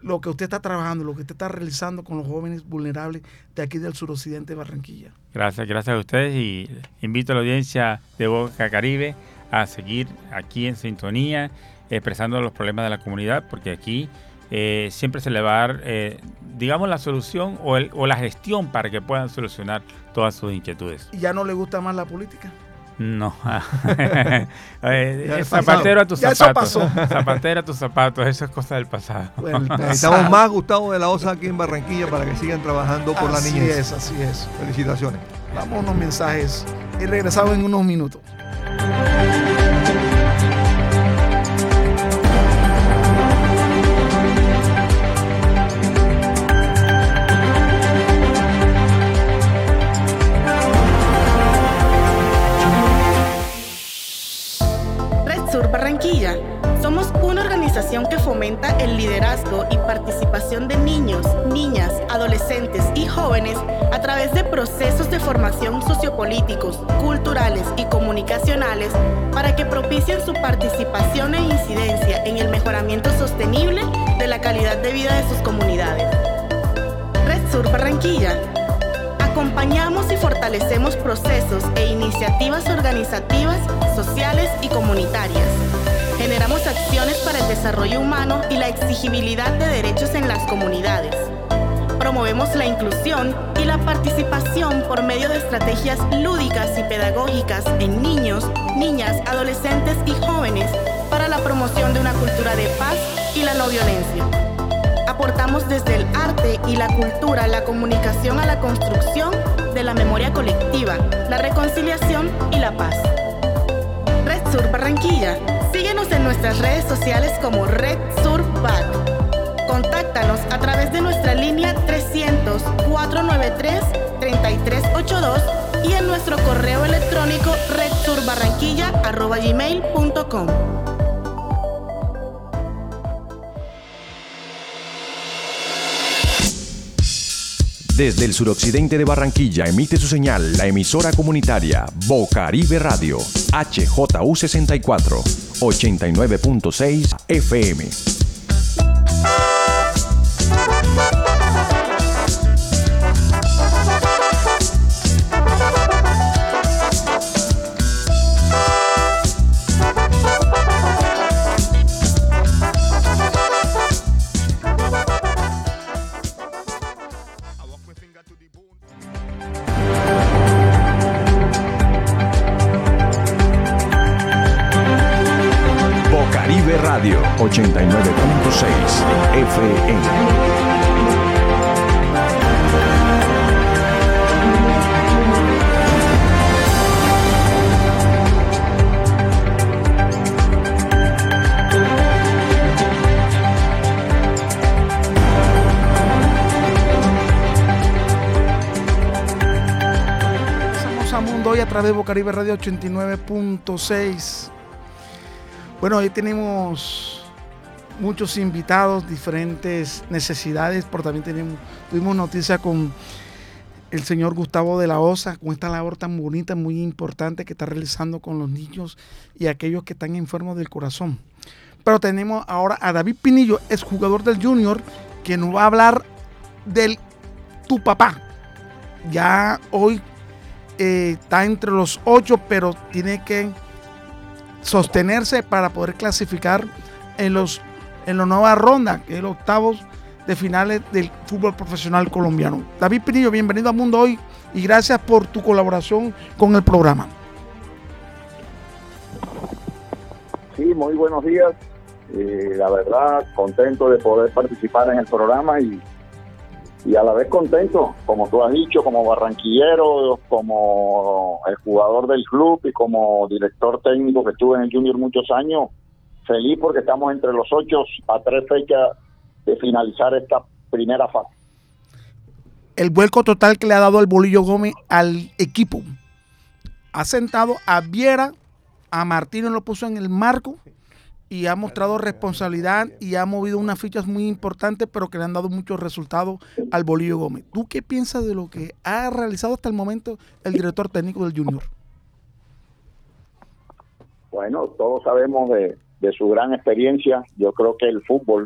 lo que usted está trabajando, lo que usted está realizando con los jóvenes vulnerables de aquí del suroccidente de Barranquilla. Gracias, gracias a ustedes y invito a la audiencia de Boca Caribe a seguir aquí en sintonía, expresando los problemas de la comunidad, porque aquí eh, siempre se le va a dar, eh, digamos, la solución o, la gestión para que puedan solucionar todas sus inquietudes. ¿Y ya no le gusta más la política? No. eh, zapatero a tus zapatos. Zapatero a tus zapatos. Eso es cosa del pasado. necesitamos más Gustavo de la Osa aquí en Barranquilla para que sigan trabajando por la niñez. Así es, así es. Felicitaciones. Vamos a unos mensajes y regresamos en unos minutos. El liderazgo y participación de niños, niñas, adolescentes y jóvenes a través de procesos de formación sociopolíticos, culturales y comunicacionales para que propicien su participación e incidencia en el mejoramiento sostenible de la calidad de vida de sus comunidades. Red Sur Barranquilla acompañamos y fortalecemos procesos e iniciativas organizativas, sociales y comunitarias Generamos acciones para el desarrollo humano y la exigibilidad de derechos en las comunidades. Promovemos la inclusión y la participación por medio de estrategias lúdicas y pedagógicas en niños, niñas, adolescentes y jóvenes para la promoción de una cultura de paz y la no violencia. Aportamos desde el arte y la cultura la comunicación a la construcción de la memoria colectiva, la reconciliación y la paz. Red Sur Barranquilla Síguenos en nuestras redes sociales como Red Sur Contáctanos a través de nuestra línea 300-493-3382 y en nuestro correo electrónico redsurbarranquilla.com. Desde el suroccidente de Barranquilla emite su señal la emisora comunitaria Bocaribe Radio, HJU 64, 89.6 FM. 89.6 FM. Hoy a través de Bocaribe Radio 89.6 bueno, hoy tenemos muchos invitados, diferentes necesidades, pero también tenemos, tuvimos noticia con el señor Gustavo de la Osa, con esta labor tan bonita, muy importante que está realizando con los niños y aquellos que están enfermos del corazón. Pero tenemos ahora a David Pinillo, es jugador del Junior, que nos va a hablar del tu papá. Ya hoy eh, está entre los ocho, pero tiene que sostenerse para poder clasificar en los en la nueva ronda, que es los octavos de finales del fútbol profesional colombiano. David Pinillo, bienvenido a Mundo Hoy y gracias por tu colaboración con el programa. Sí, muy buenos días. Eh, la verdad, contento de poder participar en el programa y y a la vez contento, como tú has dicho, como barranquillero, como el jugador del club y como director técnico que estuve en el Junior muchos años, feliz porque estamos entre los ocho a tres fechas de finalizar esta primera fase. El vuelco total que le ha dado el Bolillo Gómez al equipo. Ha sentado a Viera, a Martínez lo puso en el marco y ha mostrado responsabilidad y ha movido unas fichas muy importantes, pero que le han dado muchos resultados al Bolillo Gómez. ¿Tú qué piensas de lo que ha realizado hasta el momento el director técnico del Junior? Bueno, todos sabemos de, su gran experiencia. Yo creo que el fútbol,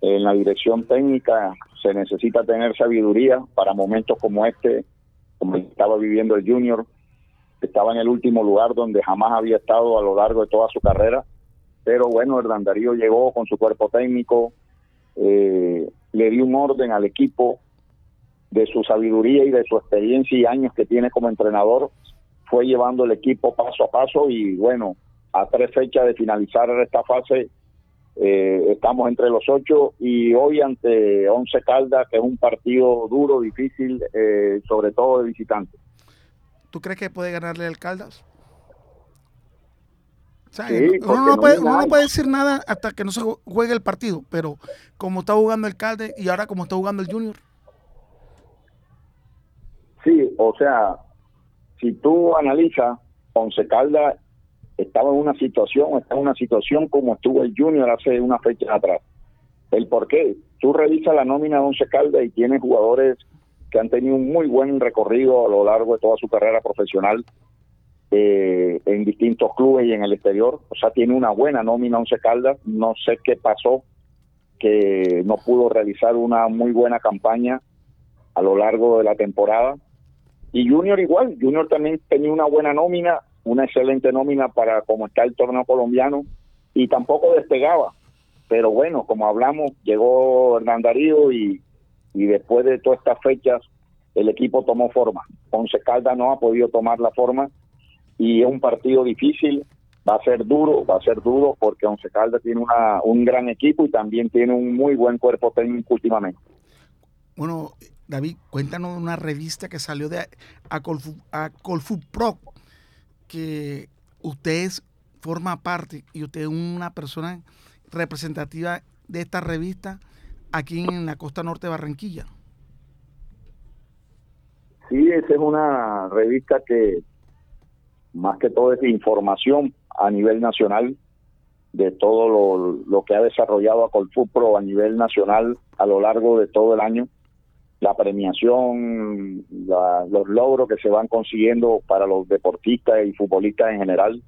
en la dirección técnica, se necesita tener sabiduría para momentos como este, como estaba viviendo el Junior. Estaba en el último lugar donde jamás había estado a lo largo de toda su carrera pero bueno, Hernán Darío llegó con su cuerpo técnico, eh, le dio un orden al equipo de su sabiduría y de su experiencia y años que tiene como entrenador fue llevando el equipo paso a paso y bueno, a tres fechas de finalizar esta fase, eh, estamos entre los ocho y hoy ante Once Caldas, que es un partido duro, difícil, eh, sobre todo de visitantes. ¿Tú crees que puede ganarle al Caldas? Sí, uno, no puede, no uno no puede decir nada hasta que no se juegue el partido, pero como está jugando el Caldas y ahora como está jugando el Junior, Sí, o sea, si tú analizas, Once Caldas estaba en una situación, está en una situación como estuvo el Junior hace una fecha atrás. ¿El por qué? Tú revisas la nómina de Once Caldas y tiene jugadores que han tenido un muy buen recorrido a lo largo de toda su carrera profesional eh, en distintos clubes y en el exterior. O sea, tiene una buena nómina Once Caldas. No sé qué pasó, que no pudo realizar una muy buena campaña a lo largo de la temporada. Y Junior igual, Junior también tenía una buena nómina, una excelente nómina para como está el torneo colombiano y tampoco despegaba. Pero bueno, como hablamos, llegó Hernán Darío y, y después de todas estas fechas el equipo tomó forma. Once Caldas no ha podido tomar la forma y es un partido difícil, va a ser duro, va a ser duro porque Once Caldas tiene una, un gran equipo y también tiene un muy buen cuerpo técnico últimamente. bueno, David, cuéntanos una revista que salió de Acolfu, Acolfu Pro, que usted forma parte y usted es una persona representativa de esta revista aquí en la costa norte de Barranquilla. Sí, esa es una revista que más que todo es información a nivel nacional de todo lo, lo que ha desarrollado a Colfupro a nivel nacional a lo largo de todo el año. La premiación, la- los logros que se van consiguiendo para los deportistas y futbolistas en general,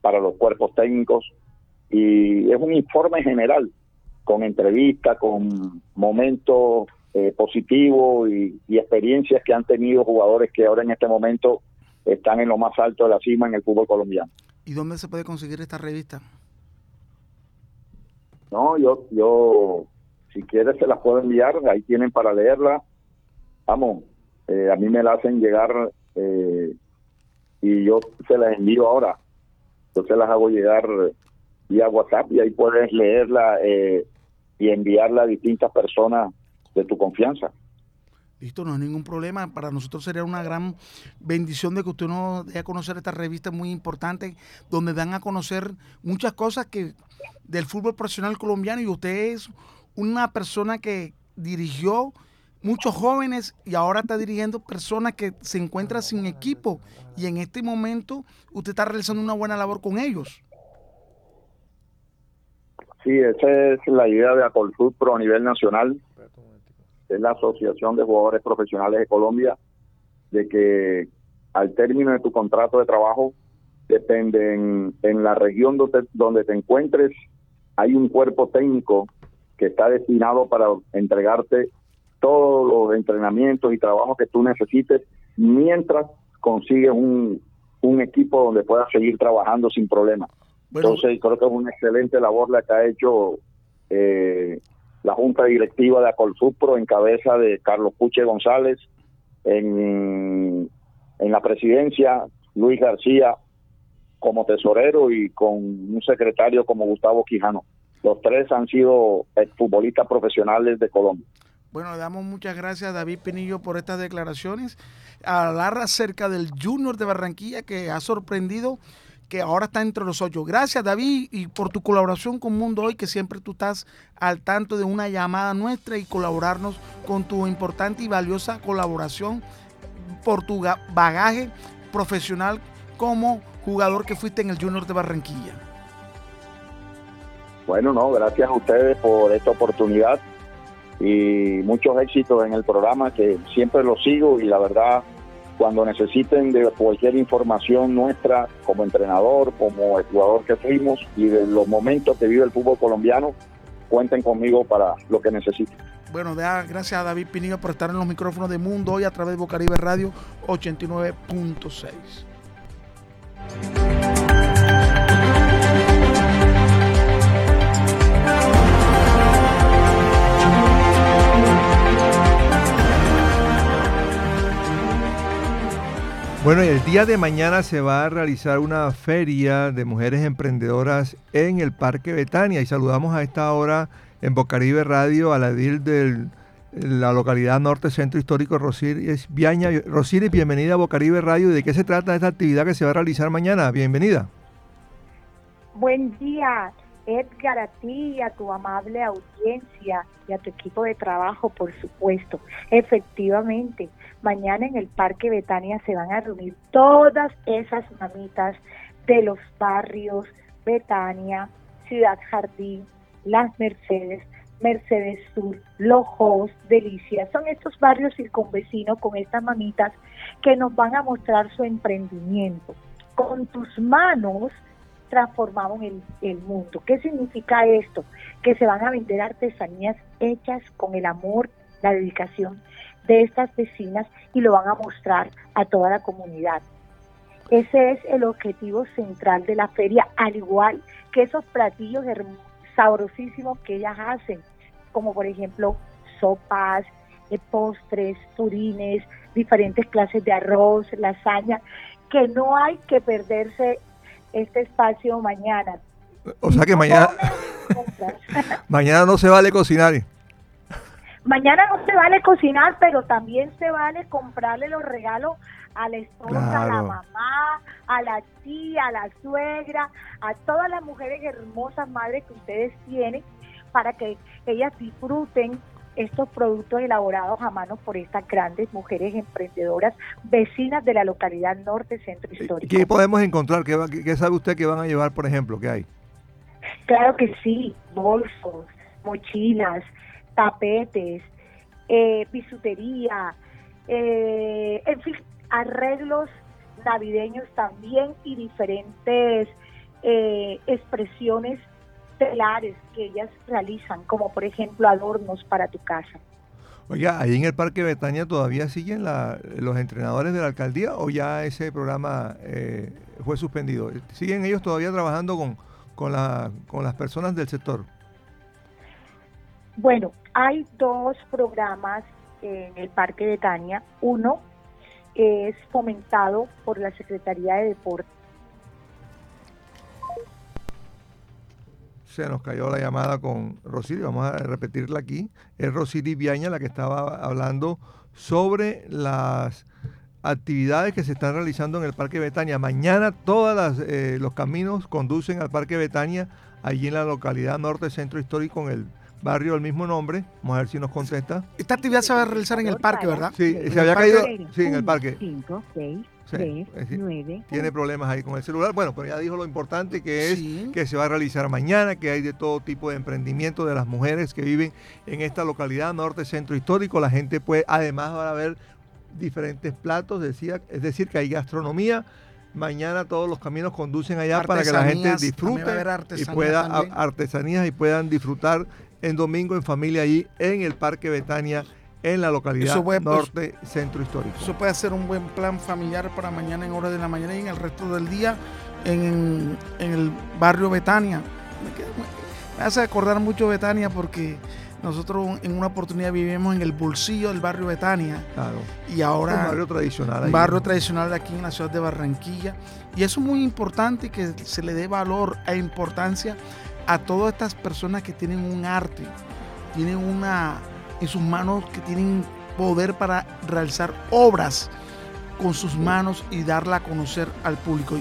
para los cuerpos técnicos. Y es un informe general con entrevistas, con momentos eh, positivos y, y experiencias que han tenido jugadores que ahora en este momento están en lo más alto de la cima en el fútbol colombiano. ¿Y dónde se puede conseguir esta revista? No, yo, yo, si quieres se las puedo enviar, ahí tienen para leerla. Vamos, eh, a mí me la hacen llegar eh, y yo se las envío ahora. Yo se las hago llegar vía WhatsApp y ahí puedes leerla eh, y enviarla a distintas personas de tu confianza. Listo, no hay ningún problema. Para nosotros sería una gran bendición de que usted nos dé a conocer esta revista muy importante, donde dan a conocer muchas cosas que del fútbol profesional colombiano y usted es una persona que dirigió muchos jóvenes y ahora está dirigiendo personas que se encuentran sin equipo y en este momento usted está realizando una buena labor con ellos. Sí, esa es la idea de Acolfut Pro a nivel nacional. Es la Asociación de Jugadores Profesionales de Colombia, de que al término de tu contrato de trabajo, depende en, en la región donde, donde te encuentres, hay un cuerpo técnico que está destinado para entregarte todos los entrenamientos y trabajos que tú necesites mientras consigues un, un equipo donde puedas seguir trabajando sin problema. Bueno. Entonces, creo que es una excelente labor la que ha hecho eh, la Junta Directiva de Acolfupro en cabeza de Carlos Puche González, en, en la presidencia Luis García como tesorero y con un secretario como Gustavo Quijano. Los tres han sido futbolistas profesionales de Colombia. Bueno, le damos muchas gracias a David Pinillo por estas declaraciones. Hablar acerca del Junior de Barranquilla que ha sorprendido que ahora está entre los ocho. Gracias David y por tu colaboración con Mundo Hoy, que siempre tú estás al tanto de una llamada nuestra y colaborarnos con tu importante y valiosa colaboración por tu ga- bagaje profesional como jugador que fuiste en el Junior de Barranquilla. Bueno, no, gracias a ustedes por esta oportunidad y muchos éxitos en el programa que siempre lo sigo y la verdad cuando necesiten de cualquier información nuestra como entrenador, como jugador que fuimos y de los momentos que vive el fútbol colombiano, cuenten conmigo para lo que necesiten. Bueno, gracias a David Pinillo por estar en los micrófonos de Mundo hoy a través de Bocaribe Radio 89.6. Bueno, el día de mañana se va a realizar una feria de mujeres emprendedoras en el Parque Betania y saludamos a esta hora en Bocaribe Radio a la edil de la localidad norte centro histórico Rosiris Viaña. Rosiris, bienvenida a Bocaribe Radio. ¿De qué se trata esta actividad que se va a realizar mañana? Bienvenida. Buen día, Edgar, a ti y a tu amable audiencia y a tu equipo de trabajo, por supuesto. Efectivamente, mañana en el Parque Betania se van a reunir todas esas mamitas de los barrios Betania, Ciudad Jardín, Las Mercedes, Mercedes Sur, Lojos, Delicia. Son estos barrios circunvecinos con estas mamitas que nos van a mostrar su emprendimiento. Con tus manos transformamos el, el mundo. ¿Qué significa esto? Que se van a vender artesanías hechas con el amor, la dedicación de estas vecinas y lo van a mostrar a toda la comunidad. Ese es el objetivo central de la feria, al igual que esos platillos sabrosísimos que ellas hacen, como por ejemplo sopas, eh, postres, purines, diferentes clases de arroz, lasaña, que no hay que perderse este espacio mañana. O sea que mañana, mañana no se vale cocinar. Mañana no se vale cocinar, pero también se vale comprarle los regalos a la esposa, a la mamá, a la tía, a la suegra, a todas las mujeres hermosas madres que ustedes tienen para que ellas disfruten estos productos elaborados a mano por estas grandes mujeres emprendedoras vecinas de la localidad norte centro histórico. ¿Qué podemos encontrar? ¿Qué, ¿Qué, sabe usted que van a llevar, por ejemplo? ¿Qué hay? Claro que sí, bolsos, mochilas, tapetes, eh, bisutería, eh, en fin, arreglos navideños también y diferentes eh, expresiones telares que ellas realizan, como por ejemplo adornos para tu casa. Oiga, ahí en el Parque Betania todavía siguen los entrenadores de la alcaldía o ya ese programa eh, fue suspendido. ¿Siguen ellos todavía trabajando con, con, la, con las personas del sector? Bueno, hay dos programas en el Parque Betania. Uno es fomentado por la Secretaría de Deportes se nos cayó la llamada con Rosiri, vamos a repetirla aquí. Es Rosiri Viaña la que estaba hablando sobre las actividades que se están realizando en el Parque Betania. Mañana todos eh, los caminos conducen al Parque Betania, allí en la localidad norte centro histórico, en el barrio del mismo nombre. Vamos a ver si nos contesta. Esta actividad se va a realizar en el parque, ¿verdad? Sí, se había caído. Sí, en el parque. 5, 6, tiene problemas ahí con el celular. Bueno, pero ya dijo lo importante que es que se va a realizar mañana, que hay de todo tipo de emprendimiento de las mujeres que viven en esta localidad norte centro histórico. La gente puede, además va a ver diferentes platos, decía, es decir, que hay gastronomía. Mañana todos los caminos conducen allá para que la gente disfrute y pueda artesanías y puedan disfrutar en domingo en familia allí en el Parque Betania en la localidad pues, norte centro histórico. Eso puede ser un buen plan familiar para mañana en horas de la mañana y en el resto del día en, el barrio Betania. Me, hace acordar mucho Betania porque nosotros en una oportunidad vivimos en el bolsillo del barrio Betania. Claro. Y ahora. Un barrio tradicional. Un barrio tradicional de aquí en la ciudad de Barranquilla. Y eso es muy importante que se le dé valor e importancia a todas estas personas que tienen un arte, tienen una en sus manos que tienen poder para realizar obras con sus manos y darla a conocer al público.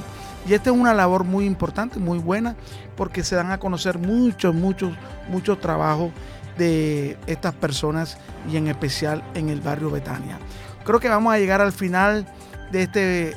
Y esta es una labor muy importante, muy buena, porque se dan a conocer muchos, muchos, muchos trabajos de estas personas y en especial en el barrio Betania. Creo que vamos a llegar al final de este,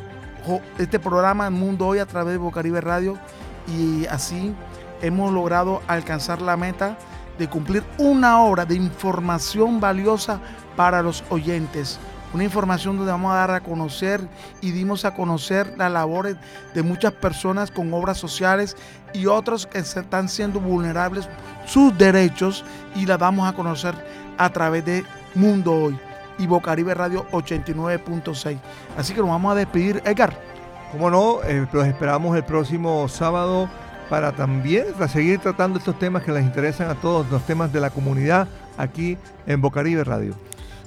este programa Mundo Hoy a través de Bocaribe Radio y así hemos logrado alcanzar la meta de cumplir una hora de información valiosa para los oyentes. Una información donde vamos a dar a conocer y dimos a conocer las labores de muchas personas con obras sociales y otros que están siendo vulnerables sus derechos y las vamos a conocer a través de Mundo Hoy y Bocaribe Radio 89.6. Así que nos vamos a despedir, Edgar. Como no, eh, los esperamos el próximo sábado para también seguir tratando estos temas que les interesan a todos, los temas de la comunidad aquí en Bocaribe Radio.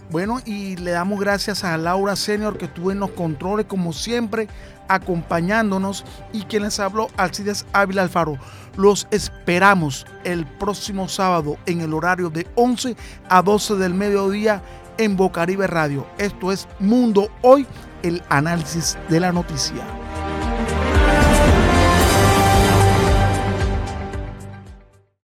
Bueno, y le damos gracias a Laura Senior que estuvo en los controles como siempre acompañándonos y quien les habló Alcides Ávila Alfaro. Los esperamos el próximo sábado en el horario de 11 a 12 del mediodía en Bocaribe Radio. Esto es Mundo Hoy, el análisis de la noticia.